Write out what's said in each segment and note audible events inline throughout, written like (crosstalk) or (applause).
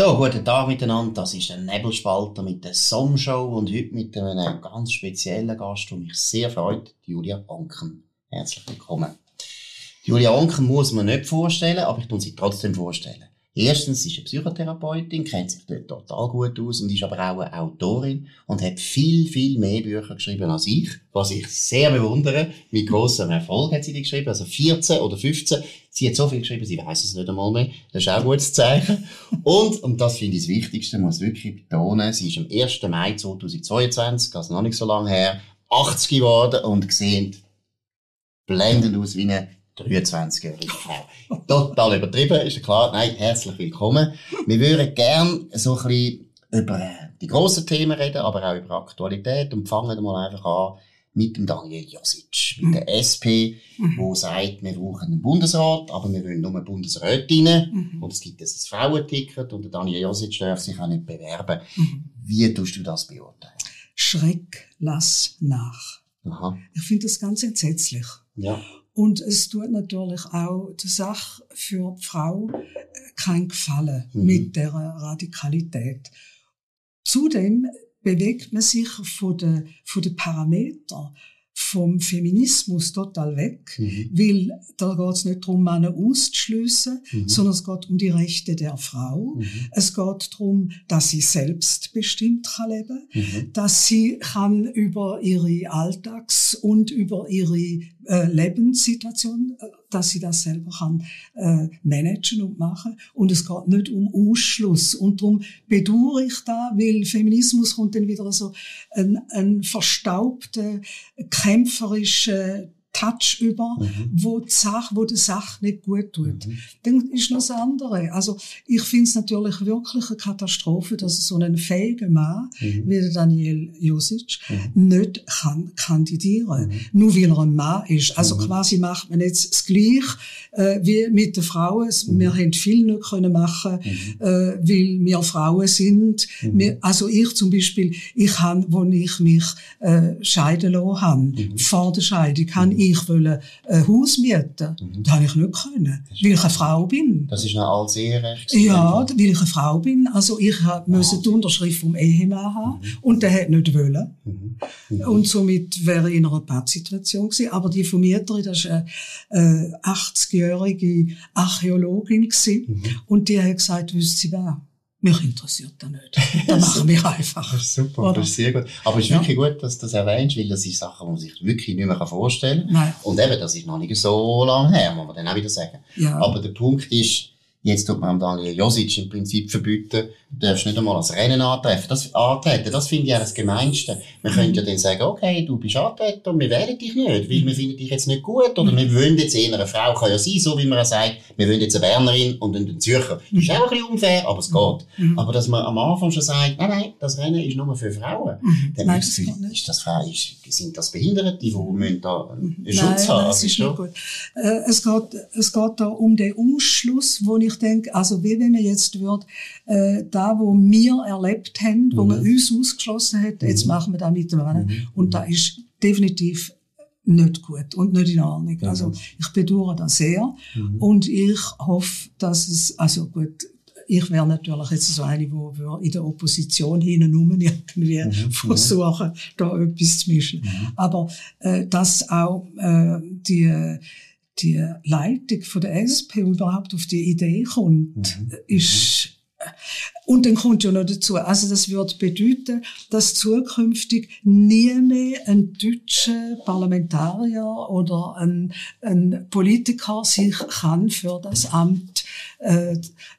So, guten Tag miteinander. Das ist ein Nebelspalter mit der Sommershow und heute mit einem ganz speziellen Gast, der mich sehr freut, Julia Onken. Herzlich willkommen. Julia Onken muss man nicht vorstellen, aber ich tue sie trotzdem vorstellen. Erstens ist eine Psychotherapeutin, kennt sich dort total gut aus und ist aber auch eine Autorin und hat viel, viel mehr Bücher geschrieben als ich, was ich sehr bewundere. Mit grossem Erfolg hat sie die geschrieben, also 14 oder 15. Sie hat so viel geschrieben, sie weiß es nicht einmal mehr. Das ist auch ein gutes Zeichen. Und, und das finde ich das Wichtigste, muss wirklich betonen, sie ist am 1. Mai 2022, also noch nicht so lange her, 80 geworden und sehen blendend aus wie eine 23-jährige Frau. Total übertrieben, ist ja klar. Nein, herzlich willkommen. Wir würden gern so ein bisschen über die grossen Themen reden, aber auch über Aktualität und fangen mal einfach an mit dem Daniel Josic, mit der SP, mhm. wo sagt, wir brauchen einen Bundesrat, aber wir wollen nur eine Bundesrätinnen mhm. und es gibt ein Frauenticket und der Daniel Josic darf sich auch nicht bewerben. Mhm. Wie tust du das beurteilen? Schreck, lass nach. Aha. Ich finde das ganz entsetzlich. Ja. Und es tut natürlich auch der Sache für die Frau äh, kein Gefallen mhm. mit der Radikalität. Zudem bewegt man sich von den, von den Parametern vom Feminismus total weg, mhm. weil da geht es nicht darum, Männer auszuschliessen, mhm. sondern es geht um die Rechte der Frau. Mhm. Es geht darum, dass sie selbstbestimmt kann leben, mhm. dass sie kann über ihre Alltags- und über ihre äh, Lebenssituation, äh, dass sie das selber kann äh, managen und machen. Und es geht nicht um Ausschluss. Und darum bedauere ich da, weil Feminismus kommt dann wieder so ein, ein verstaubter, kämpferischer Touch über, mhm. wo die Sache, wo die Sache nicht gut tut. Mhm. Dann ist noch das andere. Also, ich finde es natürlich wirklich eine Katastrophe, dass so ein fähiger Mann mhm. wie der Daniel Josic mhm. nicht kann kandidieren. Mhm. Nur weil er ein Mann ist. Also, mhm. quasi macht man jetzt das Gleiche, äh, wie mit den Frauen. Wir haben viel nicht können machen, äh, weil wir Frauen sind. Wir, also, ich zum Beispiel, ich habe, wo ich mich, äh, scheiden lassen habe, vor der Scheidung, habe ich wollte ein Haus mieten. Mhm. Das habe ich nicht können, weil ich eine Frau bin. Das ist noch alles Eherecht? Ja, weil ich eine Frau bin. Also ich musste die Unterschrift vom Ehemann haben mhm. und der hat nicht wollen. Mhm. Mhm. Und somit wäre ich in einer Pappsituation gewesen. Aber die von mir, das war eine 80-jährige Archäologin gewesen. Mhm. und die hat gesagt, wüsste sie was? Mich interessiert das nicht. Das (laughs) machen wir einfach. Das ist super, Oder? das ist sehr gut. Aber es ist ja. wirklich gut, dass du das erwähnst, weil das sind Sachen, die man sich wirklich nicht mehr vorstellen kann. Nein. Und eben, das ist noch nicht so lange her, muss man dann auch wieder sagen. Ja. Aber der Punkt ist, Jetzt tut man Daniel Josic im Prinzip verbieten, du darfst nicht einmal als Rennen antreten. Das, antreten. das finde ich auch das Gemeinste. Man könnte ja dann sagen, okay, du bist antreten und wir wählen dich nicht, weil wir finden dich jetzt nicht gut, oder wir wollen jetzt eher eine Frau, kann ja sein, so wie man ja sagt, wir wollen jetzt eine Bernerin und einen Zürcher. Das ist auch ein bisschen unfair, aber es geht. Mhm. Aber dass man am Anfang schon sagt, nein, nein, das Rennen ist nur für Frauen, mhm. dann nein, das ist das Frau, ist, sind das Behinderte, die müssen da einen Schutz nein, haben? Das ist nicht gut. Äh, es geht, es geht da um den Umschluss, wo ich denke, also wie wenn man jetzt wird, äh, da wo wir erlebt haben, wo mhm. man uns ausgeschlossen hat, jetzt mhm. machen wir da mit mhm. und da ist definitiv nicht gut und nicht in Ordnung. Mhm. Also ich bedauere das sehr mhm. und ich hoffe, dass es, also gut, ich wäre natürlich jetzt so eine, wir in der Opposition hinten irgendwie mhm. versuchen, da etwas zu mischen. Mhm. Aber äh, dass auch äh, die die Leitung von der SP überhaupt auf die Idee kommt, mhm. ist und dann kommt ja noch dazu, also das wird bedeuten, dass zukünftig nie mehr ein deutscher Parlamentarier oder ein, ein Politiker sich kann für das Amt äh,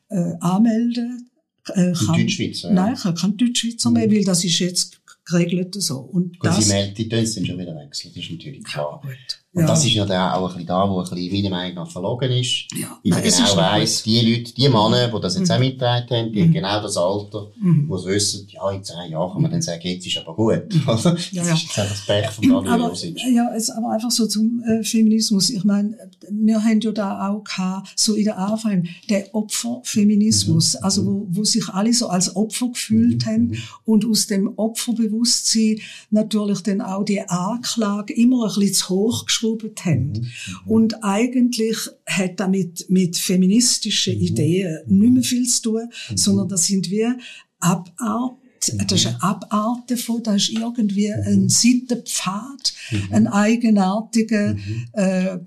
äh, anmelden äh, kann. Deutschschweizer? Nein, ich kann kein Deutschschweizer mehr, mhm. weil das ist jetzt geregelt so. Und Gut, das, sie melden, die dann schon wieder wechseln, das ist natürlich klar. Ja, gut. Und ja. das ist ja dann auch ein bisschen da, wo ein bisschen meiner Meinung nach verlogen ist. Ja. Weil man genau weiss, die Leute, die Männer, die das jetzt mhm. auch mitgetragen haben, die mhm. haben genau das Alter, mhm. wo sie wissen, ja, in zehn Jahren kann man dann sagen, jetzt ist aber gut. Mhm. (laughs) das ja, ja. ist jetzt einfach das Pech von Daniel aber, Ja, es, aber einfach so zum äh, Feminismus. Ich meine, wir haben ja da auch gehabt, so in der Anfang, der Opferfeminismus, mhm. also wo, wo sich alle so als Opfer gefühlt mhm. haben und aus dem Opferbewusstsein natürlich dann auch die Anklage immer ein bisschen zu hoch zurückgeschraubt haben. Mhm. Und eigentlich hat damit mit feministischen mhm. Ideen nicht mehr viel zu tun, mhm. sondern das sind wir Abart das ist eine Abart davon, das ist irgendwie ein Seitenpfad, ein eigenartiger, äh,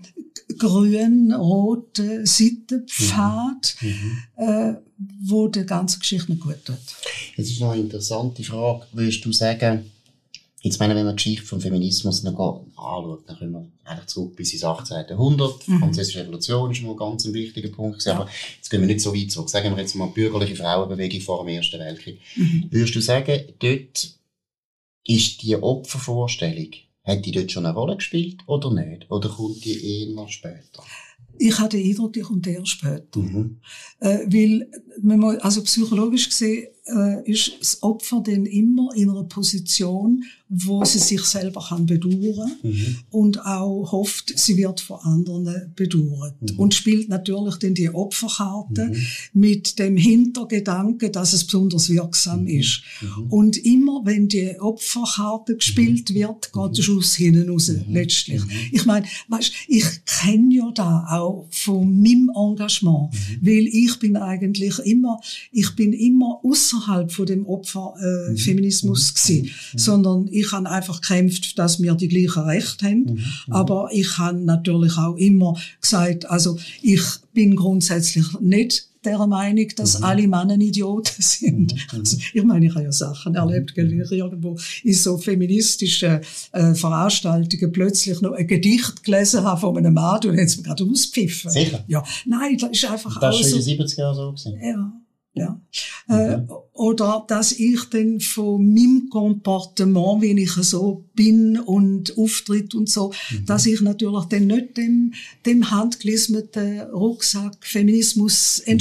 grün-roter Seitenpfad, äh, wo der ganzen Geschichte nicht gut tut. Es ist noch eine interessante Frage. Würdest du sagen, Jetzt meine, wenn man die Geschichte vom Feminismus noch anschaut, dann können wir eigentlich zurück bis ins 18. Jahrhundert. Mhm. Die französische Revolution ist mal ganz ein wichtiger Punkt. Ja. Aber jetzt gehen wir nicht so weit zurück. Sagen wir jetzt mal die bürgerliche Frauenbewegung vor dem Ersten Weltkrieg. Mhm. Würdest du sagen, dort ist die Opfervorstellung, hat die dort schon eine Rolle gespielt oder nicht? Oder kommt die eher noch später? Ich hatte den Eindruck, die kommt eher später. Mhm. Äh, weil, also psychologisch gesehen, äh, ist das Opfer dann immer in einer Position, wo sie sich selber kann bedauern mhm. und auch hofft, sie wird von anderen bedauert. Mhm. Und spielt natürlich dann die Opferkarte mhm. mit dem Hintergedanken, dass es besonders wirksam mhm. ist. Mhm. Und immer, wenn die Opferkarte gespielt mhm. wird, geht der Schuss hinten raus, letztlich. Ich meine, weißt, ich kenne ja da auch von meinem Engagement, weil ich bin eigentlich immer, ich bin immer außerhalb von dem Opferfeminismus äh, gewesen, sondern ich habe einfach gekämpft, dass wir die gleichen Rechte haben. Mhm, mhm. Aber ich habe natürlich auch immer gesagt, also ich bin grundsätzlich nicht der Meinung, dass mhm. alle Männer Idioten (laughs) sind. Mhm. mhm. Also, ich meine, ich habe ja Sachen erlebt, gell, wie ich irgendwo in so feministischen äh, Veranstaltungen plötzlich noch ein Gedicht gelesen habe von einem Mann und jetzt mir gerade auspfiffen. Sicher? Ja. Nein, das ist einfach Das ist schon in den 70er Jahren so gewesen. Ja. Ja. Äh, mhm. Oder dass ich dann von meinem Komportement, wie ich so bin und auftritt und so, mhm. dass ich natürlich dann nicht dem, dem handgelismeten Rucksack Feminismus. Mhm.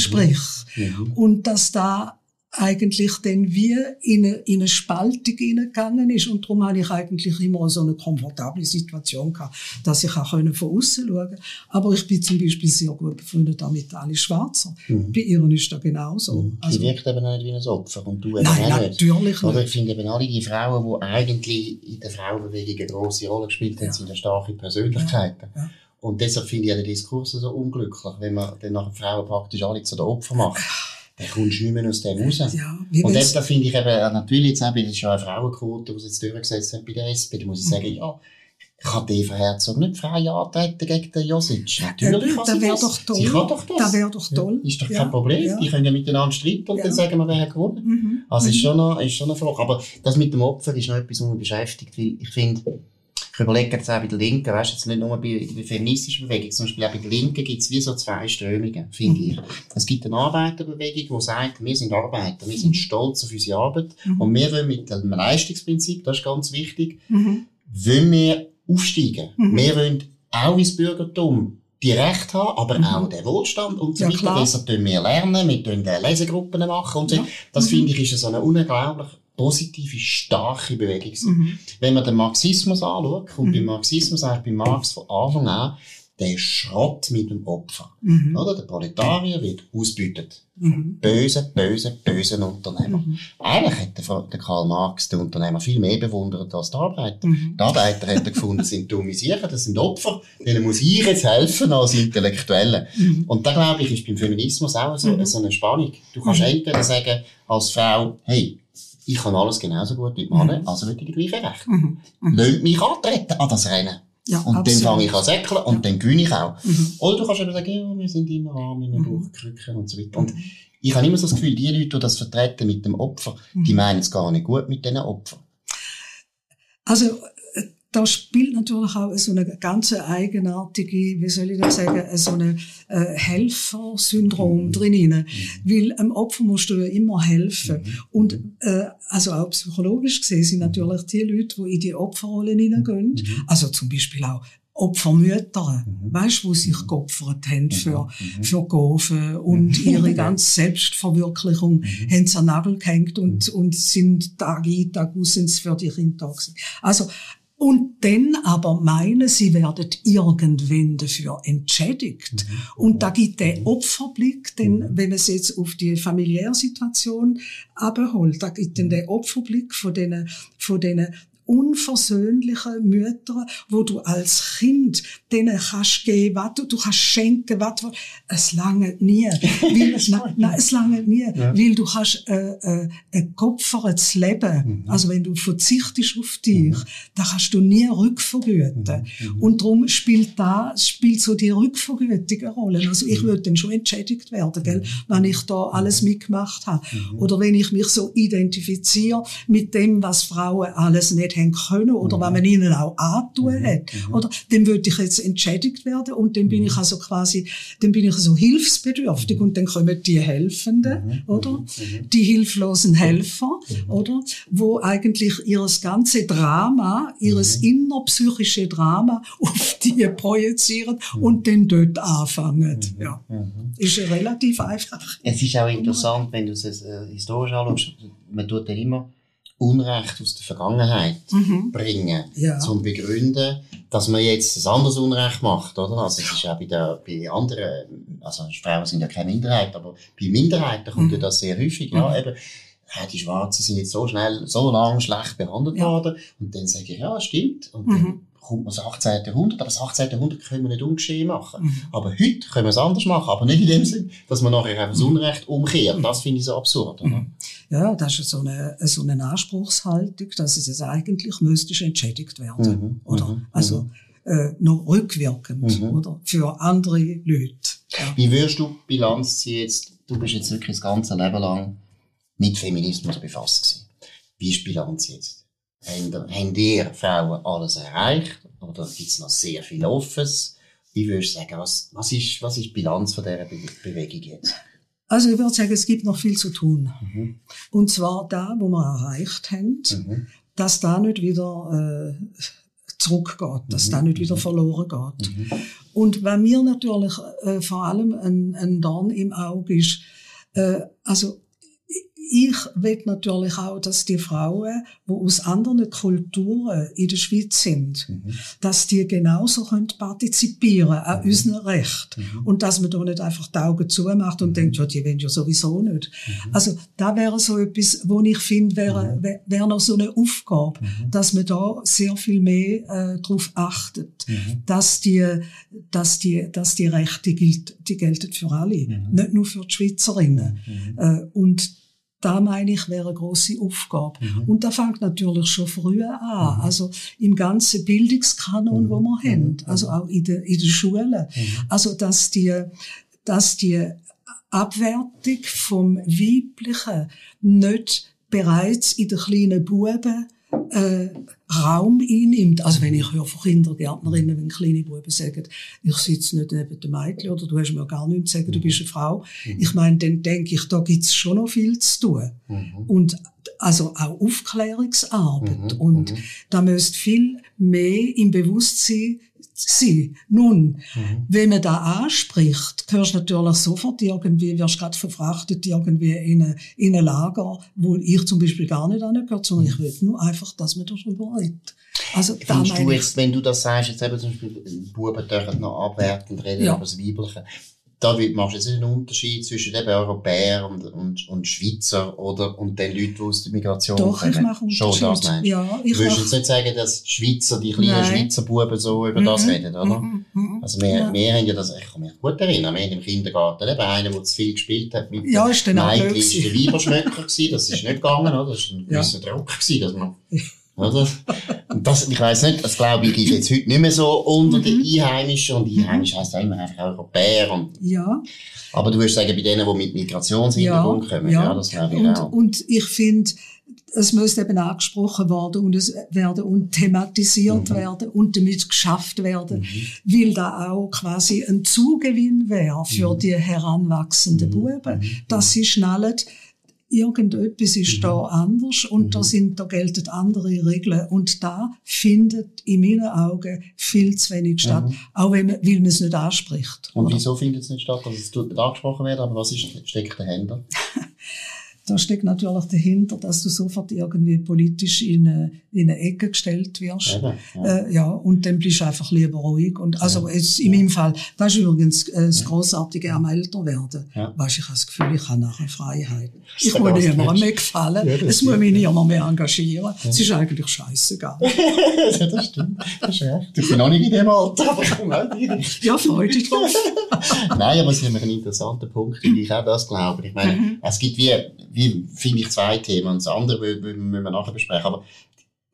mhm. Und dass da eigentlich dann wie in eine, in eine Spaltung hineingegangen ist. Und darum habe ich eigentlich immer so eine komfortable Situation gehabt, dass ich auch von außen schauen. Aber ich bin zum Beispiel sehr gut befreundet mit Ali Schwarzer. Mhm. Bei ihr ist das genauso. Mhm. Also, Sie wirkt eben nicht wie ein Opfer und du eben Nein, auch nicht. natürlich nicht. Aber ich finde eben alle die Frauen, die eigentlich in der Frauenbewegung eine grosse Rolle gespielt haben, ja. sind starke Persönlichkeiten. Ja. Ja. Und deshalb finde ich den Diskurs so unglücklich, wenn man dann nachher Frauen praktisch alle zu den Opfern macht dann kommst du nicht mehr aus dem raus. Ja, und da finde ich eben, natürlich jetzt auch, das ist ja eine Frauenquote, die sie jetzt durchgesetzt haben bei der SP, da muss ich sagen, mhm. ja, kann Eva Herzog nicht frei antreten gegen den Josic? Natürlich kann sie das. Doch toll. Sie kann doch das. Das wäre doch toll. Ja, ist doch kein ja, Problem. Ja. Die können ja miteinander streiten und dann sagen wir, wer hat gewonnen. Mhm. Also mhm. ist schon noch, ist schon eine Frage. Aber das mit dem Opfer ist noch etwas, was mich beschäftigt, weil ich finde, ich überlege jetzt auch bei der Linken, weißt du, jetzt nicht nur bei der feministischen Bewegung, zum Beispiel auch bei der Linken gibt es wie so zwei Strömungen, finde ich. Es gibt eine Arbeiterbewegung, die sagt, wir sind Arbeiter, wir sind mhm. stolz auf unsere Arbeit mhm. und wir wollen mit dem Leistungsprinzip, das ist ganz wichtig, mhm. wollen wir aufsteigen. Mhm. Wir wollen auch ins Bürgertum die Rechte haben, aber mhm. auch den Wohlstand und so ja, weiter. Deshalb tun wir lernen, wir tun Lesegruppen machen und so. Ja. Das mhm. finde ich ist so eine unglaublich positive, starke Bewegung. Mhm. Wenn man den Marxismus anschaut, kommt mhm. beim Marxismus eigentlich bei Marx von Anfang an der Schrott mit dem Opfer. Mhm. Oder? Der Proletarier wird ausbeutet. Mhm. Böse, böse, böse Unternehmer. Mhm. Eigentlich hätte der Karl Marx den Unternehmer viel mehr bewundert als die Arbeiter. Mhm. Die Arbeiter hätten gefunden, sind dumme Sicher, das sind Opfer, denen muss ich jetzt helfen als Intellektuelle. Mhm. Und da glaube ich, ist beim Feminismus auch so, mhm. so eine Spannung. Du kannst mhm. entweder sagen, als Frau, hey, ich kann alles genauso gut wie die Männer, mhm. also ich die gleichen Rechte. Mhm. Mhm. Lasst mich antreten an das Rennen. Ja, und absolut. dann fange ich an säckeln und ja. dann gewinne ich auch. Mhm. Oder du kannst eben sagen, ja, wir sind immer arm, wir mhm. brauchen Krücken und so weiter. Und ich habe immer so das Gefühl, die Leute, die das vertreten mit dem Opfer, die mhm. meinen es gar nicht gut mit diesen Opfern. Also, da spielt natürlich auch so eine ganz eigenartige, wie soll ich das sagen, so eine äh, Helfersyndrom mhm. drin. Mhm. Weil einem Opfer musst du ja immer helfen. Mhm. Und äh, also auch psychologisch gesehen sind natürlich die Leute, die in die Opferrolle hineingehen, mhm. also zum Beispiel auch Opfermütter, mhm. weißt, wo sich geopfert haben für, mhm. für Gofen und ihre (laughs) ganze Selbstverwirklichung mhm. haben sie an Nagel gehängt und, und sind Tag ein, Tag aus für die Kinder da gewesen. Also, und dann aber meinen, sie werden irgendwann dafür entschädigt. Mhm. Und da gibt der mhm. Opferblick, denn mhm. wenn man es jetzt auf die familiäre Situation abholt, da gibt dann der Opferblick von denen, von denen unversöhnlichen Mütter, wo du als Kind denen kannst geben, was du, du kannst schenken, was du, es lange nie. (laughs) weil, nein, nein, es lange nie, ja. weil du hast äh, äh, ein geopfertes Leben. Mhm. Also wenn du verzichtest auf dich, mhm. da kannst du nie rückvergüten. Mhm. mhm. Und darum spielt da, spielt so die Rückvergütung eine Rolle. Also ich mhm. würde dann schon entschädigt werden, gell, mhm. wenn ich da alles mitgemacht habe. Oder wenn ich mich so identifiziere mit dem, was Frauen alles nicht haben können oder was man ihnen auch antun hat. Oder? Dann würde ich jetzt entschädigt werden und dann bin ich also quasi, dann bin ich so hilfsbedürftig und dann kommen die Helfenden, oder? Die hilflosen Helfer, oder? Wo eigentlich ihres ganze Drama, ihres innerpsychische Drama (laughs) auf die projizieren und dann dort anfangen. Ja. Ist relativ einfach. Es ist auch interessant, wenn du es äh, historisch anschaust, man tut ja immer Unrecht aus der Vergangenheit mhm. bringen, ja. zum begründen, dass man jetzt ein anderes Unrecht macht, oder? Also es ist auch bei, der, bei anderen, also Frauen sind ja keine Minderheit, aber bei Minderheiten kommt mhm. ja das sehr häufig, mhm. ja, eben, die Schwarzen sind jetzt so schnell, so lange schlecht behandelt ja. worden, und dann sage ich, ja, stimmt, und dann mhm kommt man das 18. Jahrhundert, aber das 18. Jahrhundert können wir nicht ungeschehen machen. Mhm. Aber heute können wir es anders machen, aber nicht in dem Sinn, dass man nachher einfach das Unrecht umkehrt. Das finde ich so absurd. Oder? Mhm. Ja, das ist so eine, so eine Anspruchshaltung, dass es jetzt eigentlich müsste entschädigt werden. Mhm. Oder? Mhm. Also, äh, noch rückwirkend, mhm. oder? Für andere Leute. Ja. Wie würdest du Bilanz ziehen jetzt? Du bist jetzt wirklich das ganze Leben lang mit Feminismus befasst gewesen. Wie ist Bilanz jetzt? Haben ihr Frauen alles erreicht? Oder gibt es noch sehr viel Offenes? Wie würdest du sagen, was, was, ist, was ist die Bilanz von dieser Be Bewegung jetzt? Also ich würde sagen, es gibt noch viel zu tun. Mhm. Und zwar da, wo wir erreicht haben, mhm. dass da nicht wieder äh, zurückgeht, dass mhm. da nicht wieder mhm. verloren geht. Mhm. Und wenn mir natürlich äh, vor allem ein, ein Dorn im Auge ist, äh, also ich will natürlich auch, dass die Frauen, die aus anderen Kulturen in der Schweiz sind, mhm. dass die genauso können partizipieren an mhm. unserem Recht. Mhm. Und dass man da nicht einfach die Augen zumacht und mhm. denkt, ja, die wollen ja sowieso nicht. Mhm. Also, da wäre so etwas, wo ich finde, wäre, mhm. wäre noch so eine Aufgabe, dass man da sehr viel mehr äh, darauf achtet, dass die, dass die, dass die Rechte gilt, die gelten für alle, nicht nur für die Schweizerinnen. Äh, und da meine ich, wäre eine grosse Aufgabe. Mhm. Und da fängt natürlich schon früher an. Mhm. Also im ganzen Bildungskanon, mhm. wo wir haben. Mhm. Also auch in den in der Schulen. Mhm. Also, dass die, dass die Abwertung vom Weiblichen nicht bereits in den kleinen Buben äh, Raum einnimmt. Also wenn ich höre von Kindergärtnerinnen, wenn kleine Buben sagen, ich sitze nicht neben dem Mädchen oder du hast mir gar nichts zu sagen, du bist eine Frau. Mhm. Ich meine, dann denke ich, da gibt's schon noch viel zu tun. Mhm. Und also auch Aufklärungsarbeit. Mhm. Und mhm. da müsste viel mehr im Bewusstsein sein. Nun, mhm. wenn man da anspricht, hörst du natürlich sofort irgendwie, wirst gerade verfrachtet irgendwie in ein, in ein Lager, wo ich zum Beispiel gar nicht angehört, sondern ich will nur einfach, dass man darüber redet. Also, Findest du jetzt, wenn du das sagst, jetzt eben zum Beispiel, Buben dürfen noch abwertend reden ja. über das Weibliche, da machst du jetzt einen Unterschied zwischen eben Europäern und, und, und Schweizer oder, und den Leuten, die aus der Migration Doch, kommen. Doch, ich mache. Schon das meinst ja, ich Würdest du jetzt nicht sagen, dass Schweizer, die kleinen Nein. Schweizer Buben so über mm -mm. das reden, oder? Mm also wir, ja. wir haben ja das, ich kann mich gut erinnern, wir haben im Kindergarten eben einen, der zu viel gespielt hat mit ja, ist der Mädchen, ist der Weiberschmöcker gewesen, das ist nicht gegangen, oder? Das war ein gewisser ja. Druck gewesen, dass man (laughs) oder? Und das, ich weiss nicht, das glaube ich ist jetzt heute nicht mehr so unter mhm. den Einheimischen und Einheimisch heisst ja immer einfach Europäer und, ja. Aber du würdest sagen, bei denen, die mit Migrationshintergrund ja, kommen, ja, ja das glaube ich und, auch. Und ich finde, es müsste eben angesprochen werden und es werden und thematisiert mhm. werden und damit geschafft werden, mhm. weil da auch quasi ein Zugewinn wäre für mhm. die heranwachsenden mhm. Buben, mhm. dass sie schnallen, irgendetwas ist mhm. da anders und mhm. da sind, da gelten andere Regeln und da findet in meinen Augen viel zu wenig statt, mhm. auch wenn man, weil man es nicht anspricht. Und oder? wieso findet es nicht statt, dass es angesprochen wird, aber was ist, steckt dahinter? (laughs) da steckt natürlich dahinter, dass du sofort irgendwie politisch in eine, in eine Ecke gestellt wirst. Ja, ja. Äh, ja, und dann bist du einfach lieber ruhig. Und also ja. jetzt in meinem Fall, das ist übrigens äh, das Grossartige am Älterwerden. Ja. Weißt, ich habe das Gefühl, ich habe nachher Freiheit. Ich muss niemandem mehr gefallen. Es muss mich niemand mehr engagieren. Es ist eigentlich scheißegal. (laughs) ja, das stimmt. Das ist recht. Ich bin noch nicht in dem Alter, auch Ja, freue dich drauf. (laughs) Nein, aber es ist ein interessanter Punkt, wie ich auch das glaube. Ich meine, mhm. es gibt wie wie, finde ich, zwei Themen. Und das andere müssen wir nachher besprechen. Aber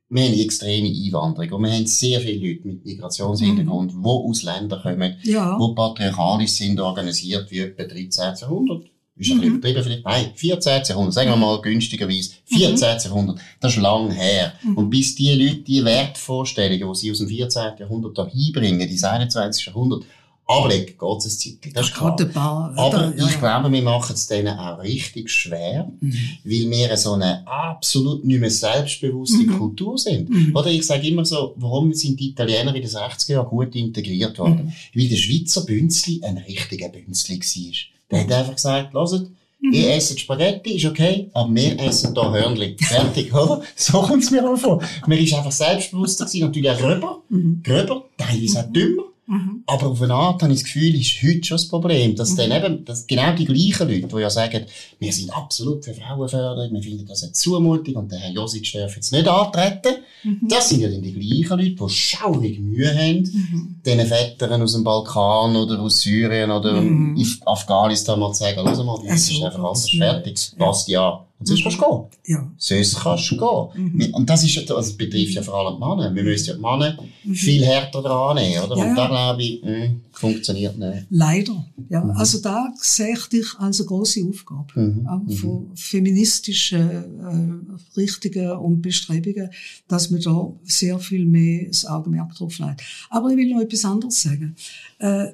wir haben eine extreme Einwanderung und wir haben sehr viele Leute mit Migrationshintergrund, mhm. die aus Ländern kommen, ja. die patriarchalisch sind, organisiert wie etwa 13. Jahrhundert. Ist ein bisschen mhm. übertrieben vielleicht. Nein, 14. Jahrhundert, sagen wir mal günstigerweise. 14. Mhm. Das ist lang her. Mhm. Und bis die Leute die Wertvorstellungen, die sie aus dem 14. Jahrhundert da hinbringen, ins 21. Jahrhundert, ablegen geht es Zeitchen. Das ist klar. Aber ich glaube, wir machen es denen auch richtig schwer, mhm. weil wir so eine absolut nicht mehr selbstbewusste mhm. Kultur sind. Mhm. Oder ich sage immer so, warum sind die Italiener in den 60er Jahren gut integriert worden? Mhm. Weil der Schweizer Bünzli ein richtiger Bünzli war. Der hat einfach gesagt, hört, Mhm. Ich esse Spaghetti, ist okay, aber wir essen hier Hörnli. Fertig, (laughs) oder? So kommt es mir auch vor. Man ist einfach selbstbewusster gewesen, natürlich auch gröber, mhm. gröber, teilweise auch dümmer. Mhm. Aber auf eine Art habe ich das Gefühl, ist heute schon das Problem, dass mhm. dann eben, dass genau die gleichen Leute, die ja sagen, wir sind absolut für Frauenförderung, wir finden das eine Zumutung und der Herr Josic darf jetzt nicht antreten, mhm. das sind ja dann die gleichen Leute, die schaurig Mühe haben, mhm. diesen Vätern aus dem Balkan oder aus Syrien oder mhm. Afghanistan mal zu sagen, los mal, das ist einfach alles fertig, passt ja. Und sonst kannst du gehen. Ja. Sonst kannst du gehen. Mhm. Und das ist, also, das betrifft ja vor allem die Männer. Wir müssen ja die Männer mhm. viel härter dran nehmen, oder? Ja, und da glaube ich, mh, hm, funktioniert nicht. Leider. Ja. Mhm. Also da sehe ich dich als eine grosse Aufgabe. Mhm. Auch mhm. von feministischen, äh, Richtungen und Bestrebungen, dass man da sehr viel mehr das Augenmerk drauf legt. Aber ich will noch etwas anderes sagen. Äh,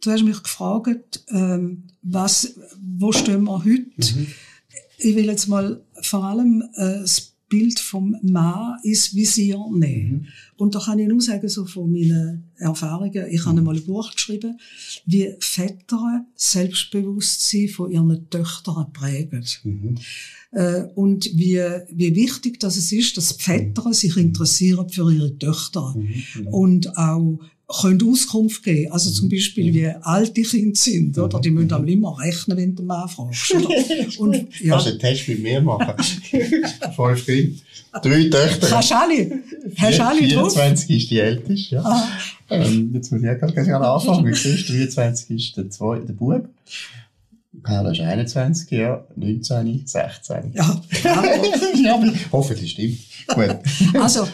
du hast mich gefragt, ähm, was, wo stehen wir heute? Mhm. Ich will jetzt mal vor allem äh, das Bild vom Mann ins Visier nehmen. Mhm. Und da kann ich nur sagen, so von meinen Erfahrungen, ich mhm. habe einmal ein Buch geschrieben, wie Väter Selbstbewusstsein von ihren Töchtern prägen. Mhm. Äh, und wie, wie wichtig das ist, dass die Väter sich interessieren für ihre Töchter. Mhm. mhm. Und auch können Auskunft geben. Also zum Beispiel, wie alt die Kinder sind, oder? Die müssen aber immer rechnen, wenn du den Mann fragst, (laughs) oder? Und, ja. Kannst du einen Test mit mir machen? (laughs) Fünf Kinder. Drei Töchter. Hast du alle? Hast du alle 24 drauf? ist die älteste, ja. Ah. Ähm, jetzt muss ich ja gerade anfangen. 23 ist der zweite, der Bub. Perla ist 21, ja, 19, 16. Ja, (laughs) ja hoffentlich stimmt. Gut. (laughs) Also,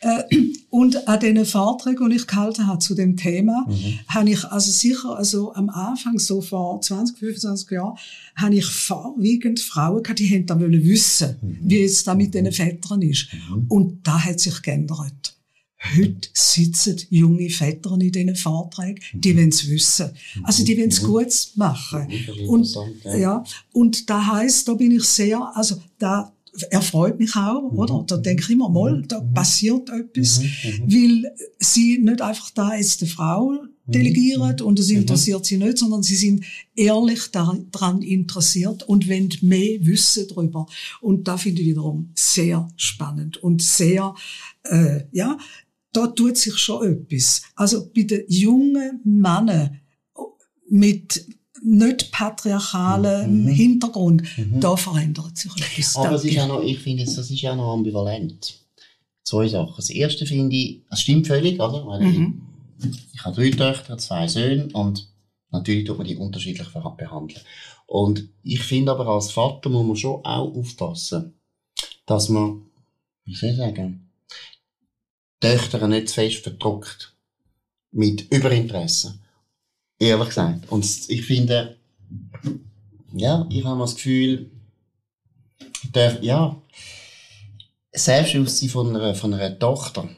äh, und an diesen Vorträgen, die ich gehalten habe zu dem Thema, mhm. habe ich also sicher, also am Anfang, so vor 20, 25 Jahren, habe ich vorwiegend Frauen gehabt, die haben da wissen, mhm. wie es da mit diesen Vätern ist. Mhm. Und da hat sich geändert. Heute sitzen junge Väter in diesen Vorträgen, die mhm. wollen es wissen. Also die wollen es mhm. gut machen. Und, ja, und da heißt, da bin ich sehr, also da erfreut mich auch, mhm. oder? Da denke ich immer, mal, da passiert etwas, weil sie nicht einfach da jetzt eine Frau delegieren und es interessiert sie nicht, sondern sie sind ehrlich daran interessiert und wollen mehr wissen darüber. Und da finde ich wiederum sehr spannend und sehr, äh, ja, da tut sich schon etwas. Also bei den jungen Männern mit nicht patriarchalen mhm. Hintergrund, mhm. da verändert sich etwas. Aber es ist auch noch, ich finde, das ist ja noch ambivalent. Zwei Sachen. Das erste finde ich, es stimmt völlig, oder? Weil mhm. ich, ich habe drei Töchter, zwei Söhne und natürlich tut man die unterschiedlich behandeln. Und ich finde aber als Vater muss man schon auch aufpassen, dass man, wie soll ich sagen, Töchter nicht zu fest verdruckt. Mit Überinteresse. Ehrlich gesagt. Und ich finde, ja, ich habe das Gefühl, darf, ja, Selbstbewusstsein von einer, von einer Tochter,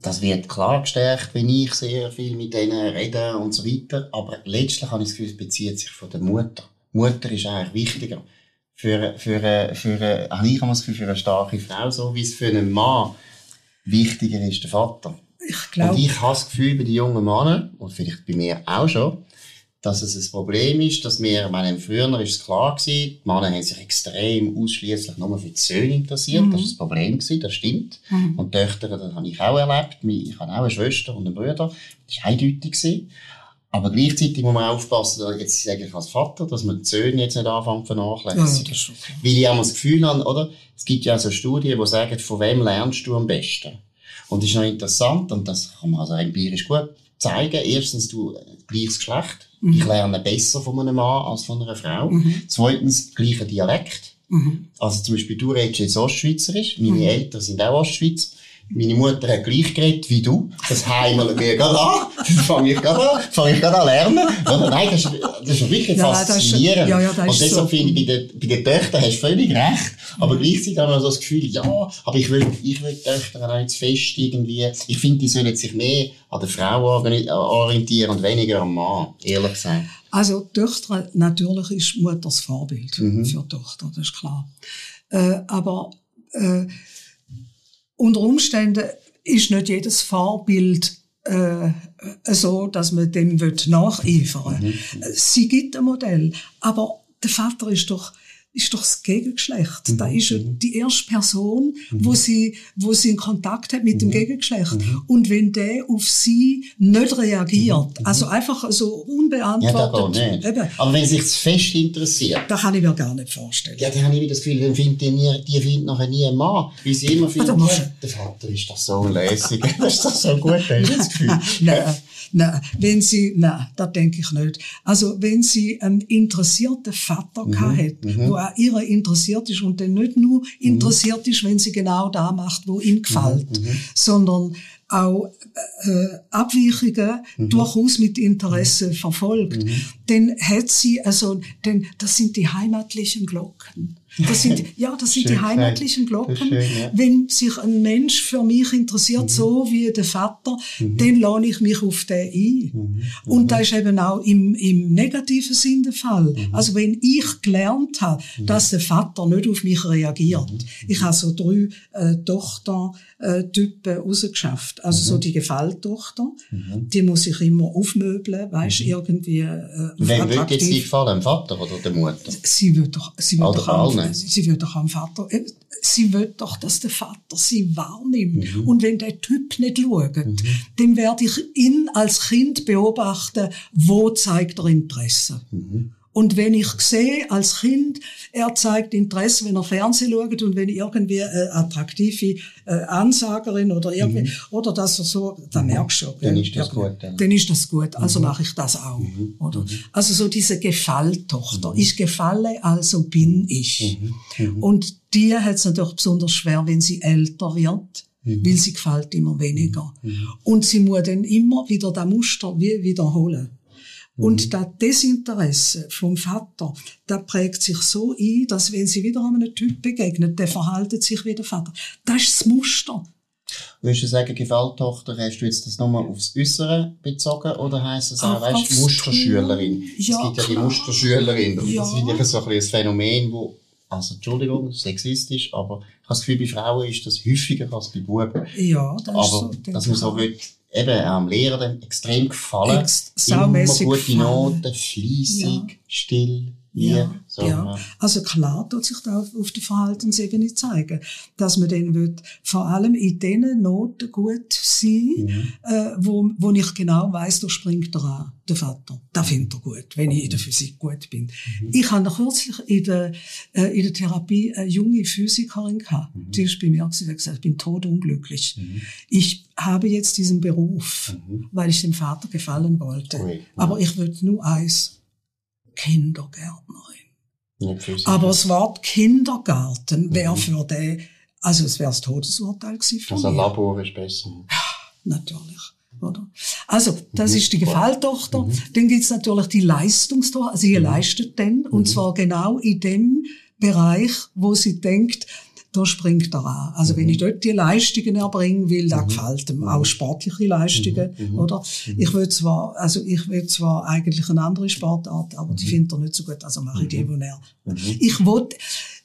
das wird klar gestärkt, wenn ich sehr viel mit denen rede und so weiter. Aber letztlich habe ich das Gefühl, es bezieht sich von der Mutter. Mutter ist eigentlich wichtiger. Für, für, für, für, habe ich das Gefühl, für eine starke Frau, so wie es für einen Mann wichtiger ist der Vater. Ich glaube. Und ich habe das Gefühl bei den jungen Männern, und vielleicht bei mir auch schon, dass es ein Problem ist, dass wir, meine, früher ist es klar gewesen, die Männer haben sich extrem ausschließlich nur für die Söhne interessiert. Mhm. Das ist das Problem gewesen, das stimmt. Mhm. Und die Töchter, das habe ich auch erlebt. Ich habe auch eine Schwester und einen Bruder. Das war eindeutig gewesen. Aber gleichzeitig muss man aufpassen, jetzt sage ich als Vater, dass man die Söhne jetzt nicht anfangen zu vernachlässigen. Ja. Weil ich auch das Gefühl habe, oder? Es gibt ja so Studien, die sagen, von wem lernst du am besten? Und das ist noch interessant, und das kann man also empirisch gut zeigen. Erstens, du gleiches Geschlecht. Mhm. Ich lerne besser von einem Mann als von einer Frau. Mhm. Zweitens, gleicher Dialekt. Mhm. Also zum Beispiel, du redest jetzt Ostschweizerisch, meine mhm. Eltern sind auch Ostschweizer. Meine Mutter hat gleich geredet wie du. Das heimern wir gerade an. Das fange ich gerade an. Fange ich gerade an lernen. Oder? Nein, das ist, das ist wirklich ja, faszinierend. ja, ja, das Und deshalb so. finde ich, bei den, bei den Töchtern hast du völlig recht. Aber mhm. gleichzeitig haben wir so das Gefühl, ja, aber ich will, ich will die Töchter auch zu fest irgendwie. Ich finde, die sollen sich mehr an der Frau orientieren und weniger am Mann. Ehrlich gesagt. Also, Töchter, natürlich ist Mutter das Vorbild mhm. für Tochter, das ist klar. Äh, aber, äh, unter Umständen ist nicht jedes Vorbild äh, so, dass man dem nacheifern will. Mhm. Sie gibt ein Modell, aber der Vater ist doch ist doch das Gegengeschlecht. Mhm. Da ist mhm. die erste Person, mhm. wo sie, wo sie in Kontakt hat mit mhm. dem Gegengeschlecht. Mhm. Und wenn der auf sie nicht reagiert, mhm. also einfach so unbeantwortet. Ja, nicht. Eben, Aber wenn sich das fest interessiert. Da kann ich mir gar nicht vorstellen. Ja, dann habe ich das Gefühl, dann findet die, nie, die findet nachher nie einen Mann. Weil sie immer finden, ah, der Vater ist doch so lässig. (laughs) das ist doch so gut, hast du das (laughs) Gefühl? nein, nein, wenn sie, nein, das denke ich nicht. Also, wenn sie einen interessierten Vater mhm. hat, wo an ihr interessiert ist und dann nicht nur interessiert ist, wenn sie genau da macht, wo ihm gefällt, mhm. sondern auch äh, Abweichungen mhm. durchaus mit Interesse verfolgt, mhm. dann hat sie also, denn das sind die heimatlichen Glocken. Das sind, (laughs) ja, das sind die heimatlichen Glocken. Schön, ja. Wenn sich ein Mensch für mich interessiert, mhm. so wie der Vater, mhm. dann lade ich mich auf den ein. Mhm. Und mhm. da ist eben auch im, im negativen Sinn der Fall. Mhm. Also wenn ich gelernt habe, mhm. dass der Vater nicht auf mich reagiert, ich habe so drei äh, Tochter, äh, Typen rausgeschafft. Also so die Gefalltochter, die muss ich immer aufmöbeln, weißt, irgendwie, äh, Wem wird jetzt die gefallen, dem Vater oder der Mutter? Sie wird doch, sie wird doch auch sie will doch am Vater, äh, sie will doch, dass der Vater sie wahrnimmt. Mhm. Und wenn der Typ nicht schaut, mhm. dann werde ich ihn als Kind beobachten, wo zeigt er Interesse. Mhm. Und wenn ich sehe, als Kind, er zeigt Interesse, wenn er Fernsehen schaut und wenn irgendwie eine attraktive äh, Ansagerin oder irgendwie, mhm. oder dass er so, dann mhm. merkst du schon. Dann ist das gut. Dann, dann ist das gut. Also mhm. mache ich das auch. Mhm. Oder? Mhm. Also so diese Gefalltochter. Mhm. Ich gefalle, also bin ich. Und die hat es natürlich besonders schwer, wenn sie älter wird. Weil sie gefällt immer weniger. Und sie muss dann immer wieder das Muster wiederholen. Und mhm. das Desinteresse vom Vater, da prägt sich so ein, dass wenn sie wieder einem Typ begegnet, der verhaltet sich wie der Vater. Das ist das Muster. Würdest du sagen, Gewalttochter, hast du jetzt das nochmal aufs Äußere bezogen oder heisst das auch, weißt, Musterschülerin? Ja, es gibt ja die Musterschülerin. Ja. Das ist wieder so ein, ein Phänomen, wo, also Entschuldigung, sexistisch, aber ich habe das Gefühl, bei Frauen ist das häufiger als bei Buben. Ja, das aber, ist so. Dass man so will, eben am Lehrer dann extrem gefallen. Ex Immer gute Noten, fleissig, ja. still. Ja, so, ja. Also klar tut sich da auf der Verhaltensebene zeigen, dass man dann wird vor allem in den Noten gut sein, mhm. äh, wo, wo ich genau weiß, da springt er an, der Vater. Da findet er gut, wenn ich in der Physik gut bin. Mhm. Ich habe kürzlich in der, äh, in der Therapie eine junge Physikerin gehabt. Mhm. Die ist bei mir gesagt, gesagt ich bin todunglücklich. Mhm. Ich habe jetzt diesen Beruf, mhm. weil ich dem Vater gefallen wollte. Ui, Aber ich würde nur eins Kindergärtnerin. Aber das Wort Kindergarten wäre mhm. für den, also es wäre das Todesurteil gewesen für Also ein Labor ist besser. Ja, natürlich. Oder? Also, das mhm. ist die Gefalltochter. Mhm. Dann gibt's natürlich die Leistungstochter, also sie mhm. leistet dann, und mhm. zwar genau in dem Bereich, wo sie denkt, da springt er an. Also mhm. wenn ich dort die Leistungen erbringen will, da mhm. gefällt ihm auch sportliche Leistungen, mhm. mhm. oder? Mhm. Ich will zwar, also ich will zwar eigentlich eine andere Sportart, aber die mhm. findet er nicht so gut, also mache ich die, wo er. Ich will,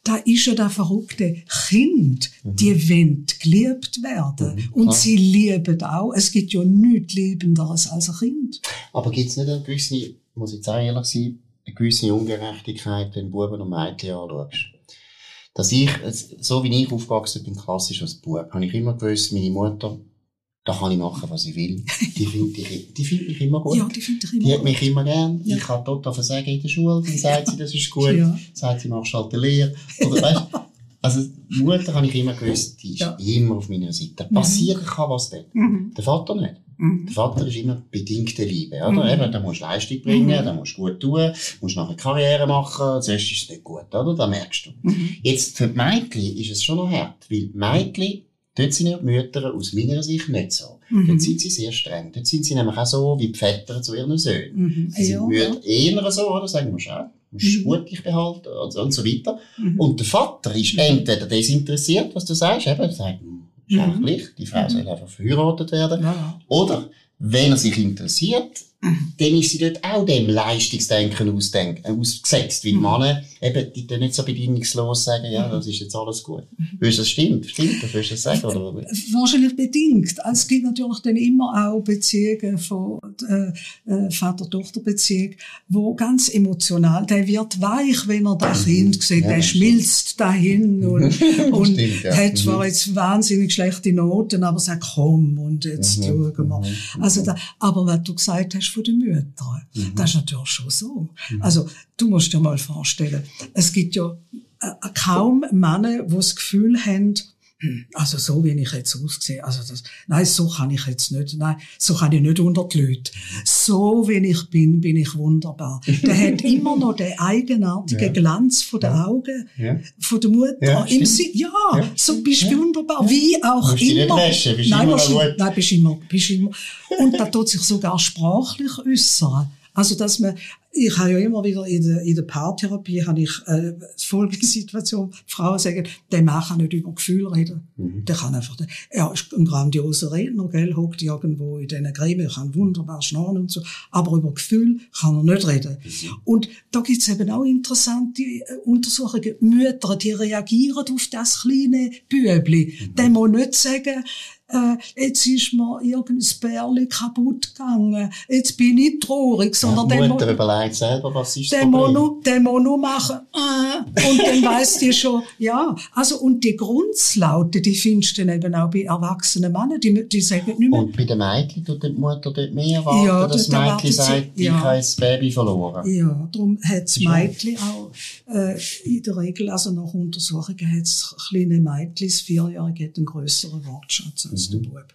da ist ja der verrückte Kind, die wollen geliebt werden. Und sie lieben auch. Es gibt ja nichts Liebenderes als ein Kind. Aber gibt es nicht eine gewisse muss ich jetzt auch ehrlich sein, eine gewisse Ungerechtigkeit, wenn Buben und Mädchen anschaust. Dass ich, so wie ich aufgewachsen bin, klassisch als Bub, habe ich immer gewusst, meine Mutter, da kann ich machen, was ich will. Die findet die, die findet mich immer gut. Ja, die findet dich immer Die hat mich immer gern. Ja. Ich kann total versagen in der Schule. Dann sagt sie, das ist gut. Ja. Sagt sie, machst halt eine Lehre. Oder weißt, (laughs) also, Mutter habe ich immer gewusst, die ist Ja. immer auf meiner Seite. Passieren kann was dort. Mhm. Der Vater nicht. Mhm. Der Vater ist immer bedingte Liebe, oder? Mhm. Eben, da musst du Leistung bringen, Mhm. da musst du gut tun, musst nachher Karriere machen, sonst ist es nicht gut, oder? Da merkst du. Mhm. Jetzt, für die Mädchen ist es schon noch hart, weil Mädchen, dort sind ja die Mütter aus meiner Sicht nicht so. Mhm. Dort sind sie sehr streng. Dort sind sie nämlich auch so wie die Väter zu ihren Söhnen. Mhm. Sie sind Ja, Mütter eher so, oder? Sagen, musst auch, musst Mhm. gut dich behalten, und so, weiter. Mhm. Und der Vater ist entweder desinteressiert, was du sagst, eben, er sagt, Mhm. gleich, die Frau Mhm. soll einfach verheiratet werden. Ja. Oder, wenn er sich interessiert. Dann ist sie dort auch dem Leistungsdenken ausdenken, äh, ausgesetzt. Weil Mhm. Männer, eben, die nicht so bedingungslos sagen, ja, das ist jetzt alles gut. Würdest du das stimmt? Stimmt, das würdest du das sagen, oder? Wahrscheinlich bedingt. Es gibt natürlich dann immer auch Beziehungen von äh, äh, Vater-Tochter-Beziehung, wo ganz emotional, der wird weich, wenn er das Kind sieht, Ja, der schmilzt dahin (laughs) und, und Stimmt, ja. hat Mhm. zwar jetzt wahnsinnig schlechte Noten, aber sagt, komm, und jetzt Mhm. schauen wir. Mhm. Also da, aber was du gesagt hast von den Müttern, Mhm. das ist natürlich schon so. Also du musst dir mal vorstellen, es gibt ja äh, kaum Männer, die das Gefühl haben, also so wie ich jetzt aussehe, also das, nein, so kann ich jetzt nicht, nein, so kann ich nicht unter die Leute. So wie ich bin, bin ich wunderbar. Der hat (laughs) immer noch den eigenartigen Ja. Glanz von den. Augen Ja. von der Mutter. Ja, Im stimmt. Ja, Ja. so bist du wunderbar, wie auch Musst dich nicht immer. waschen, bist nein, immer musst nein, bist immer, bist immer. Und da tut sich sogar sprachlich äußern. Also, dass man, ich habe ja immer wieder in der, in der Paartherapie, habe ich, äh, folgende Situation, Frauen sagen, der Mann kann nicht über Gefühle reden. Mhm. Der kann einfach, er ist ein grandioser Redner, gell, hockt irgendwo in diesen Gremien, kann wunderbar schnarren und so, aber über Gefühl kann er nicht reden. Und da gibt's eben auch interessante äh, Untersuchungen. Mütter, die reagieren auf das kleine Bübli. Mhm. Der muss nicht sagen, äh, jetzt ist mir irgendein Bärli kaputt gegangen, jetzt bin ich traurig, sondern Ja, der, Mutter überlegt selber, was ist das der, muss nur, der muss nur machen, äh, und dann weiss die schon, ja. Also, und die Grundslaute, die findest du dann eben auch bei erwachsenen Männern, die, die sagen nicht mehr, Und bei den Mädchen tut die Mutter dort mehr erwarten, Ja, dass das Mädchen sagt, ich ja. habe das Baby verloren. Ja, darum hat das. Mädchen auch äh, in der Regel, also nach Untersuchungen, hat das kleine Mädchen, das Vierjährige, hat einen grösseren Wortschatz als Mhm. der Bub.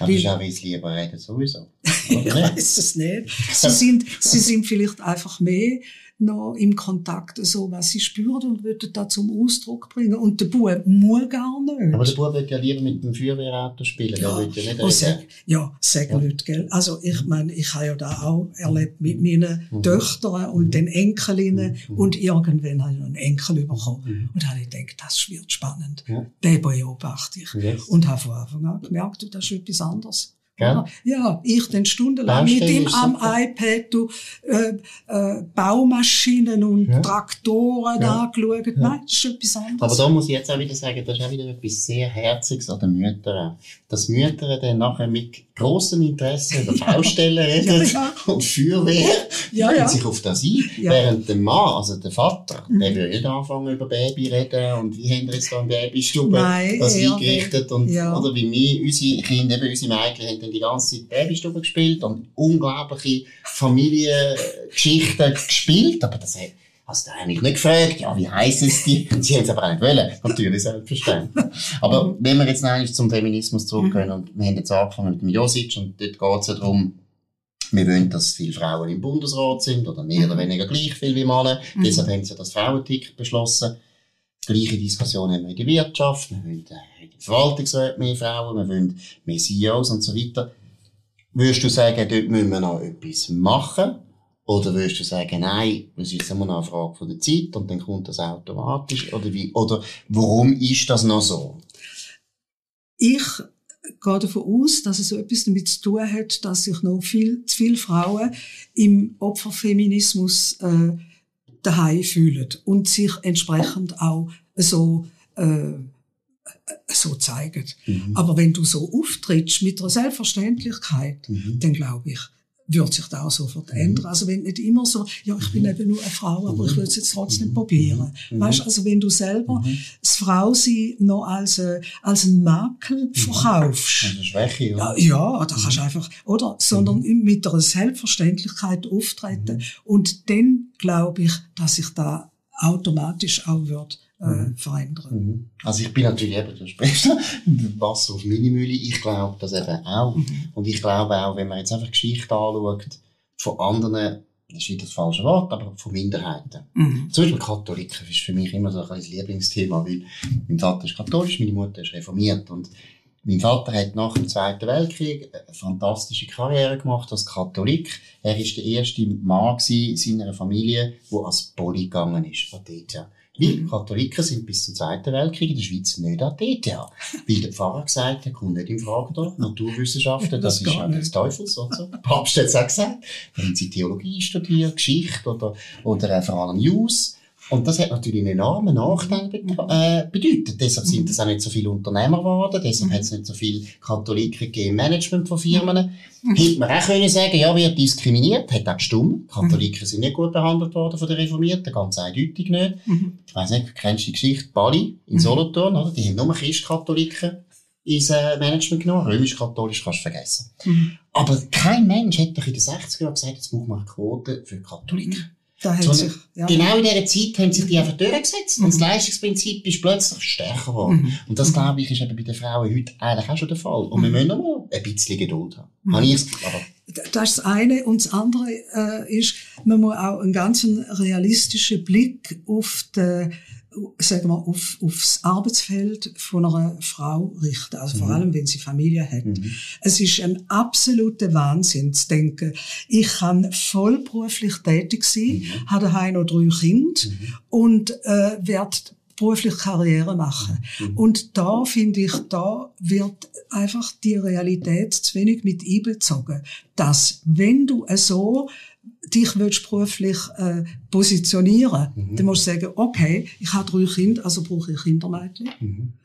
Aber das ist auch, weil sie lieber reden, sowieso. (laughs) Ich weiß es nicht. (laughs) Sie sind, sie sind vielleicht einfach mehr noch im Kontakt, so was sie spüren und würden das zum Ausdruck bringen. Und der Bub muss gar nicht. Aber der Bub will ja lieber mit dem Feuerwehrauto spielen, der will ja nicht oh, sag, ja, sagen Ja. Leute, gell. Also, ich meine, ich habe ja da auch erlebt mit meinen Mhm. Töchtern und den Enkelinnen Mhm. und irgendwann habe ich einen Enkel bekommen. Mhm. Und da habe ich gedacht, das wird spannend. Ja. Den beobachte ich. Yes. Und habe von Anfang an gemerkt, das ist etwas anderes. Ja, ich dann stundenlang mit Baustelle ihm ist am iPad du, äh, äh, Baumaschinen und Ja. Traktoren Ja. angeschaut. Ja. Nein, das ist etwas anderes. Aber da muss ich jetzt auch wieder sagen, das ist auch wieder etwas sehr Herziges an den Müttern. Dass Mütter dann nachher mit grossem Interesse über (laughs) Baustellen reden und Feuerwehr, Ja, ja. sich auf das ein. Während der Mann, also der Vater, Mhm. der will nicht anfangen über Baby reden und wie haben wir jetzt da im Babystube das eingerichtet und, oder wie wir, unsere Kinder, eben unsere Mädchen, dann die ganze Zeit Babystube gespielt und unglaubliche Familiengeschichten gespielt, aber das hat Hast du eigentlich nicht gefragt? Ja, wie heisst es die? (laughs) Sie haben es aber auch nicht wollen. Natürlich, selbstverständlich. Aber Mhm. wenn wir jetzt noch zum Feminismus zurückgehen, und wir haben jetzt angefangen mit dem Josic, und dort geht es ja darum, wir wollen, dass viele Frauen im Bundesrat sind, oder mehr oder weniger gleich viel wie Männer. Mhm. Deshalb haben sie das Frauenticket beschlossen. Gleiche Diskussion haben wir in der Wirtschaft, wir wollen äh, in der Verwaltungsrat mehr Frauen, wir wollen mehr CEOs und so weiter. Würdest du sagen, dort müssen wir noch etwas machen? Oder würdest du sagen, nein, das ist immer noch eine Frage von der Zeit und dann kommt das automatisch? Oder wie? Oder warum ist das noch so? Ich gehe davon aus, dass es so etwas damit zu tun hat, dass sich noch viel, zu viele Frauen im Opferfeminismus äh, daheim fühlen und sich entsprechend auch so äh, so zeigen. Mhm. Aber wenn du so auftrittst mit einer Selbstverständlichkeit, Mhm. dann glaube ich, wird sich da auch sofort Mhm. ändern. Also wenn nicht immer so, ja, ich bin eben nur eine Frau, aber ich will es jetzt trotzdem probieren. Mhm. Weißt, also wenn du selber das Frausein noch als, äh, als einen Makel verkaufst, Also Schwäche, ja, oder? ja, da kannst du einfach, oder? Sondern mit einer Selbstverständlichkeit auftreten. Und dann glaube ich, dass sich da automatisch auch wird, äh, verändern. Mhm. Also ich bin natürlich eben, du sprichst (laughs) Wasser auf meine Mühle, ich glaube das eben auch. Und ich glaube auch, wenn man jetzt einfach Geschichte anschaut, von anderen, das ist nicht das falsche Wort, aber von Minderheiten. Mhm. Zum Beispiel Katholiken ist für mich immer so ein kleines Lieblingsthema, weil mein Vater ist katholisch, meine Mutter ist reformiert und mein Vater hat nach dem Zweiten Weltkrieg eine fantastische Karriere gemacht als Katholik. Er ist der erste Mann in seiner Familie, der als Poli gegangen ist, an die ETH. Weil Katholiken sind bis zum Zweiten Weltkrieg in der Schweiz nicht an die ETH. Weil der Pfarrer gesagt hat, kommt nicht in Frage da. Naturwissenschaften, das, Das ist nicht. des Teufels, oder so. Der Papst hat es auch gesagt. Dann haben sie Theologie studiert, Geschichte oder, oder äh, vor allem News. Und das hat natürlich einen enormen Nachteil bet- äh, bedeutet. Deshalb sind es auch nicht so viele Unternehmer geworden, deshalb hat es nicht so viele Katholiken im Management von Firmen. Hätte man auch können sagen, ja, wird diskriminiert, hat auch gestimmt. Katholiken sind nicht gut behandelt worden von den Reformierten, ganz eindeutig nicht. Mhm. Ich weiss nicht, kennst du die Geschichte Bali in Solothurn, oder? Die haben nur Christkatholiken ins äh, Management genommen. Römisch-katholisch kannst du vergessen. Mhm. Aber kein Mensch hat doch in den 60er Jahren gesagt, jetzt brauchen wir eine Quote für Katholiken. Da Sondern sich, ja. Genau in dieser Zeit haben sich die einfach durchgesetzt. Und das Leistungsprinzip ist plötzlich stärker geworden. Mhm. Und das, glaube ich, ist eben bei den Frauen heute eigentlich auch schon der Fall. Und wir müssen noch mal ein bisschen Geduld haben. Mhm. Habe ich das Gefühl. Aber Das ist das eine. Und das andere äh, ist, man muss auch einen ganz realistischen Blick auf die, sagen wir, auf, aufs Arbeitsfeld von einer Frau richten. Also vor allem, wenn sie Familie hat. Es ist ein absoluter Wahnsinn zu denken, ich kann vollberuflich tätig sein, habe daheim noch drei Kinder und äh, werde beruflich Karriere machen. Und da finde ich, da wird einfach die Realität zu wenig mit einbezogen, dass wenn du so dich willst beruflich äh, positionieren, dann musst du sagen, okay, ich habe drei Kinder, also brauche ich Kindermädchen.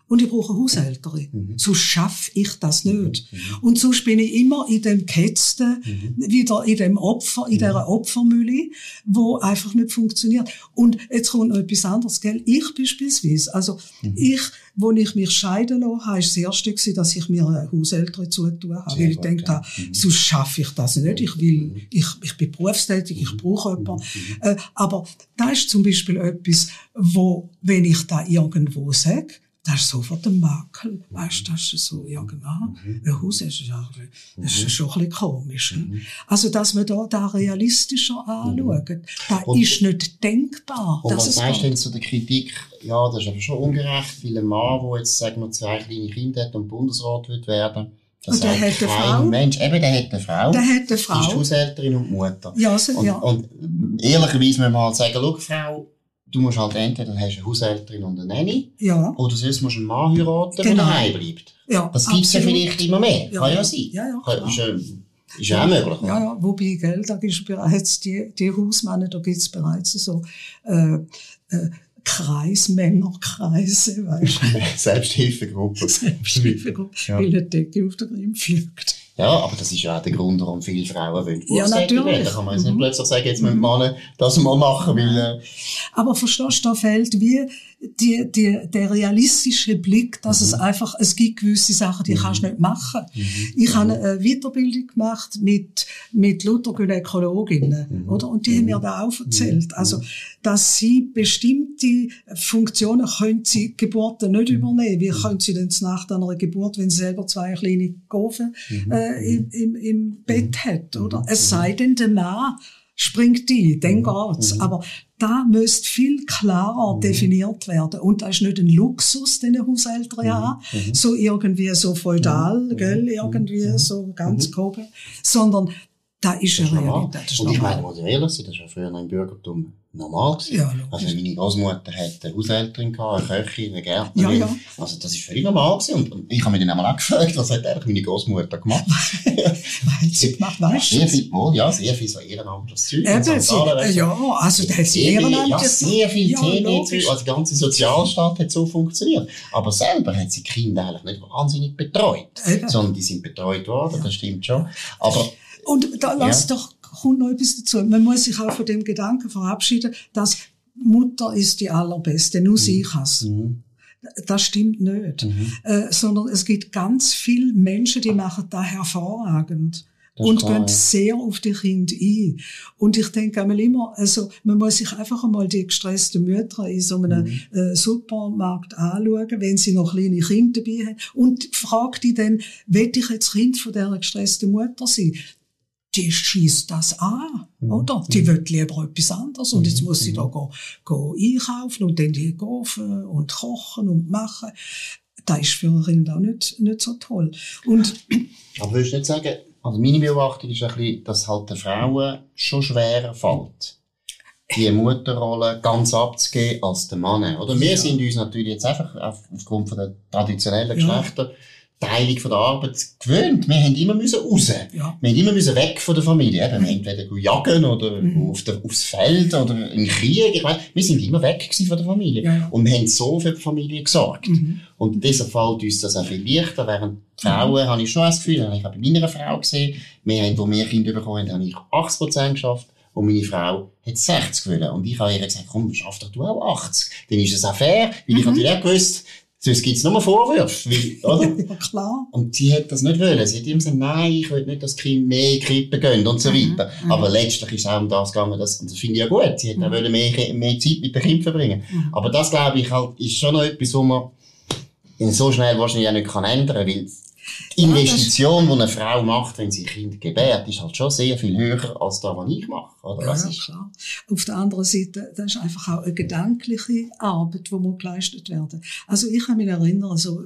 Und ich brauche eine Haushälterin. Sonst schaffe ich das nicht. Und sonst bin ich immer in dem Gehetzten, wieder in dem Opfer, in dieser Opfermühle, wo einfach nicht funktioniert. Und jetzt kommt noch etwas anderes, gell? Ich beispielsweise, also ich, wo ich mich scheiden lassen habe, ist das erste gewesen, dass ich mir eine Haushälterin zutun habe. Sehr Weil ich denke, ja. sonst schaffe ich das nicht. Ich will, ich, ich bin berufstätig, ich brauche jemanden. Äh, aber da ist zum Beispiel etwas, wo, wenn ich da irgendwo sage, das ist sofort ein Makel. Weißt du, das ist so, ja, genau. Ein Haus ist, ja, das ist schon ein bisschen komisch. ne? Also, dass man da, da realistischer anschaut, das Und- ist nicht denkbar. Und dass was sagst du zu der Kritik? Ja, das ist aber schon ungerecht, weil ein Mann, der jetzt, sagen wir, zwei kleine Kinder hat und Bundesrat wird werden, das Und der hat eine Frau. Mensch. Eben, der hat eine Frau. Der hat eine Die ist Frau. Haushälterin und Mutter. Ja, so, Und, ja. und ehrlicherweise müssen wir mal sagen, schau, Frau, du musst halt entweder hast eine Haushälterin und eine Nanny, ja, oder sonst musst du einen Mann heiraten, der Genau. daheim bleibt. ja. Das gibt's ja absolut. vielleicht immer mehr. Ja, Kann ja ja. sein. Ja, ja, Kann- klar. Ist ja, ist ja auch möglich. Ja, ja, wobei, gell, da ist bereits die, die Hausmänner, da gibt's bereits so, äh, äh, Kreismännerkreise, weißt du. (laughs) Selbsthilfegruppe. Selbsthilfegruppe, Ja. weil eine Decke auf den Grimm fliegt. Ja, aber das ist ja auch der Grund, warum viele Frauen wollen. Ja, natürlich. werden. Da kann man jetzt nicht Mhm. plötzlich sagen, jetzt müssen Männer das mal machen, weil, äh, Aber verstehst du, da fehlt wie die, die, der realistische Blick, dass Mhm. es einfach, es gibt gewisse Sachen, die kannst du nicht machen. Ich habe eine Weiterbildung gemacht mit, mit Luther Gynäkologinnen, Mhm. oder? Und die haben mir da auch erzählt. Also, dass sie bestimmte Funktionen können sie Geburten nicht übernehmen. Wie können sie denn nach einer Geburt, wenn sie selber zwei kleine Gofen äh, im, im, im Bett hat, oder? Es sei denn, der Mann springt ein, dann geht's. Aber da müsste viel klarer definiert werden. Und das ist nicht ein Luxus, den eine Haushälterin haben, so irgendwie so feudal, gell, irgendwie so ganz grob, sondern da ist das ist eine normal. Realität. Das ist Und ich meine, muss ich ehrlich sein, das war ja früher noch im Bürgertum normal gewesen. Ja, also meine Großmutter hat eine Haushälterin eine Köchin, eine Gärtnerin. Ja, ja. Also das ist völlig normal gewesen. Und, und ich habe mich dann auch gefragt, was hat eigentlich meine Großmutter gemacht? (laughs) Weil sie gemacht, weißt sehr du? viel, wohl, ja, sehr viel so ehrenamtliches Zeug. Eben, St. sie, ja, also da hat sie Sehr viel- ehrenamtlich Ja, sehr viel Ja, logisch. also die ganze Sozialstaat hat so funktioniert. Aber selber hat sie die Kinder eigentlich nicht wahnsinnig betreut. Eben. Sondern die sind betreut worden, das stimmt schon. Aber Und da lass ja. doch, kommt noch etwas dazu. Man muss sich auch von dem Gedanken verabschieden, dass Mutter ist die allerbeste, nur mhm. sie kann's. Mhm. Das stimmt nicht. Mhm. Äh, sondern es gibt ganz viele Menschen, die machen da hervorragend und klar, gehen ja. sehr auf die Kinder ein. Und ich denke einmal immer, also man muss sich einfach einmal die gestressten Mütter in so einem mhm. äh, Supermarkt anschauen, wenn sie noch kleine Kinder dabei haben. Und fragt die dann, will ich jetzt Kind von dieser gestressten Mutter sein? Die schießt das an, mhm. oder? Die mhm. will lieber etwas anderes und jetzt mhm. muss sie da go, go einkaufen und dann die kaufen und kochen und machen. Das ist für ein Kind auch nicht, nicht so toll. Und (clears throat) Aber willst du nicht sagen, also meine Beobachtung ist ein bisschen, dass halt den Frauen schon schwerer fällt, die (laughs) Mutterrolle ganz abzugeben als den Mann. Oder wir ja. sind uns natürlich jetzt einfach aufgrund von der traditionellen Geschlechter ja. Teilung von der Arbeit gewöhnt. Wir haben immer müssen raus. Ja. Wir haben immer müssen weg von der Familie. Eben, entweder jagen oder mhm. auf der, aufs Feld oder im Krieg. Ich weiss, wir sind immer weg von der Familie. Ja. Und wir haben so für die Familie gesorgt. Mhm. Und deshalb fällt uns das auch viel leichter, während die Frauen, mhm. habe ich schon das Gefühl, habe ich auch bei meiner Frau gesehen, wir haben, wo wir Kinder bekommen haben, habe ich 80% geschafft. Und meine Frau hat 60 gewollt. Und ich habe ihr gesagt, komm, schaff doch du auch 80. Dann ist es auch fair, weil mhm. ich natürlich auch gewusst, Sonst gibt's nur Vorwürfe, weil, oder? (laughs) ja, klar. Und sie hat das nicht wollen. Sie hat immer gesagt, nein, ich will nicht, dass Kinder mehr Krippen gehen und so mhm. weiter. Mhm. Aber letztlich ist es auch um das gegangen, dass, und das finde ich ja gut. Sie hat mhm. auch mehr, mehr Zeit mit den Kindern verbringen. Mhm. Aber das, glaube ich, halt, ist schon noch etwas, wo man so schnell wahrscheinlich auch nicht kann ändern kann, weil die Investition, die eine Frau macht, wenn sie ein Kind gebärt, ist halt schon sehr viel höher als das, was ich mache. Oder? Ja, ja, klar. Auf der anderen Seite, das ist einfach auch eine gedankliche Arbeit, die muss geleistet werden. Also ich kann mich erinnern, so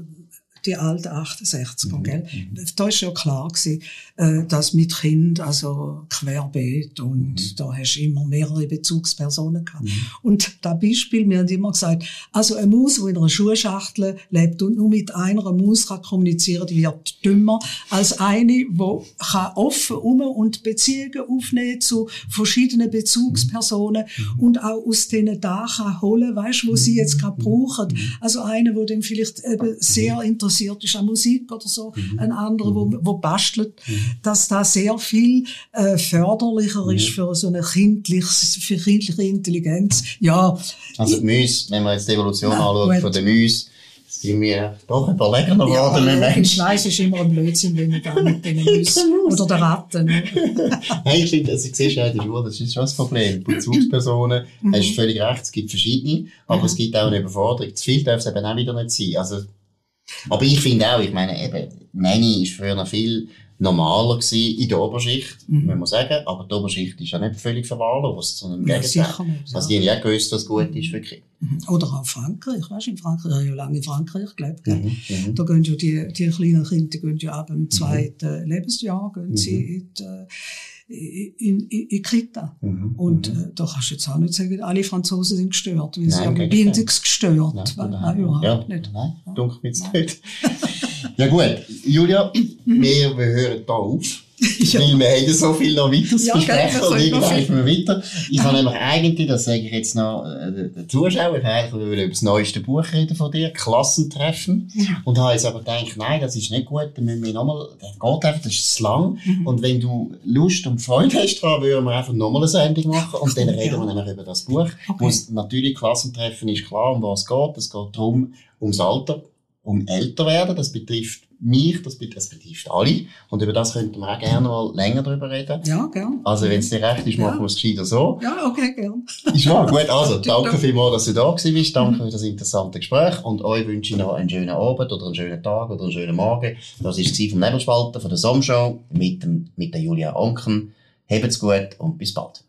die alten 68er, mhm. gell? Mhm. Da ist ja klar gewesen, äh, dass mit Kind, also querbeet und mhm. da hast du immer mehrere Bezugspersonen gehabt. Mhm. Und da Beispiel, wir haben immer gesagt, also eine Maus, die in einer Schuhschachtel lebt und nur mit einer Maus kann kommunizieren, die wird dümmer als eine, die kann offen um und Beziehungen aufnehmen zu verschiedenen Bezugspersonen mhm. und auch aus denen da kann holen, weißt, wo sie jetzt gerade brauchen. Also eine, wo dann vielleicht eben sehr interessiert interessiert ist an Musik oder so, mhm. ein anderer, wo, mhm. wo bastelt, mhm. dass da sehr viel äh, förderlicher ist mhm. für so eine kindliche, für kindliche Intelligenz. Ja. Also die Müs, wenn man jetzt die Evolution na, anschaut von den Müs, sind wir doch überlegen geworden ja, mit Menschen. Scheiß ist immer ein Blödsinn, wenn man da mit denen Müs (laughs) oder der Ratten. Ne? (laughs) Nein, ich finde, also, ich sehe schon in der Schule, das ist schon das Problem. Bezugspersonen, mhm. hast du völlig recht, es gibt verschiedene, aber mhm. es gibt auch eine Überforderung. Zu viel darf es eben auch wieder nicht sein. Also, aber ich finde auch, ich meine, eben, Nanny ist früher noch viel normaler gewesen in der Oberschicht, mhm. muss man sagen. Aber die Oberschicht ist ja nicht völlig verwahrlost, sondern im ja, Gegenteil. Nicht, also die haben ja gewusst, was gut ist für Kinder. Mhm. Oder auch Frankreich, weißt du, in Frankreich, ich habe ja lange in Frankreich gelebt, mhm. Mhm. Da gehen ja die, die kleinen Kinder, die gehen ja ab dem mhm. zweiten Lebensjahr, gehen sie mhm. in die, in, in, in Kita. Mhm. Und mhm. äh, da kannst du jetzt auch nicht sagen, alle Franzosen sind gestört, weil sie haben bindungsgestört. Nein, nein, nein, überhaupt ja, nicht. Nein, dunkel jetzt nicht. (laughs) ja gut, Julia, (laughs) wir, wir hören da auf. Ja. Weil wir haben so viel noch weiter zu ja, besprechen und irgendwie wir weiter. Ich habe nämlich eigentlich, das sage ich jetzt noch äh, den Zuschauern, ich eigentlich über das neueste Buch reden von dir, Klassentreffen. Ja. Und habe jetzt aber gedacht, nein, das ist nicht gut, dann müssen wir nochmal, das geht einfach, das ist zu lang. Mhm. Und wenn du Lust und Freude hast daran, würden wir einfach nochmal eine Sendung machen und dann reden wir nämlich über das Buch. Okay. Und natürlich, Klassentreffen ist klar, um was es geht. Es geht darum, ums Alter, um älter werden. Das betrifft mich, das betrifft alle. Und über das könnten wir auch gerne mal länger drüber reden. Ja, gern. Also, wenn es dir recht ist, machen ja. wir es gescheiter so. Ja, okay, gern. Ist wahr, gut. Also, (laughs) danke vielmals, dass du da bist. Danke mhm. für das interessante Gespräch. Und euch wünsche ich noch einen schönen Abend oder einen schönen Tag oder einen schönen Morgen. Das war vom Nebelspalter, von der Sommershow mit, dem, mit der Julia Onken. Habt's gut und bis bald.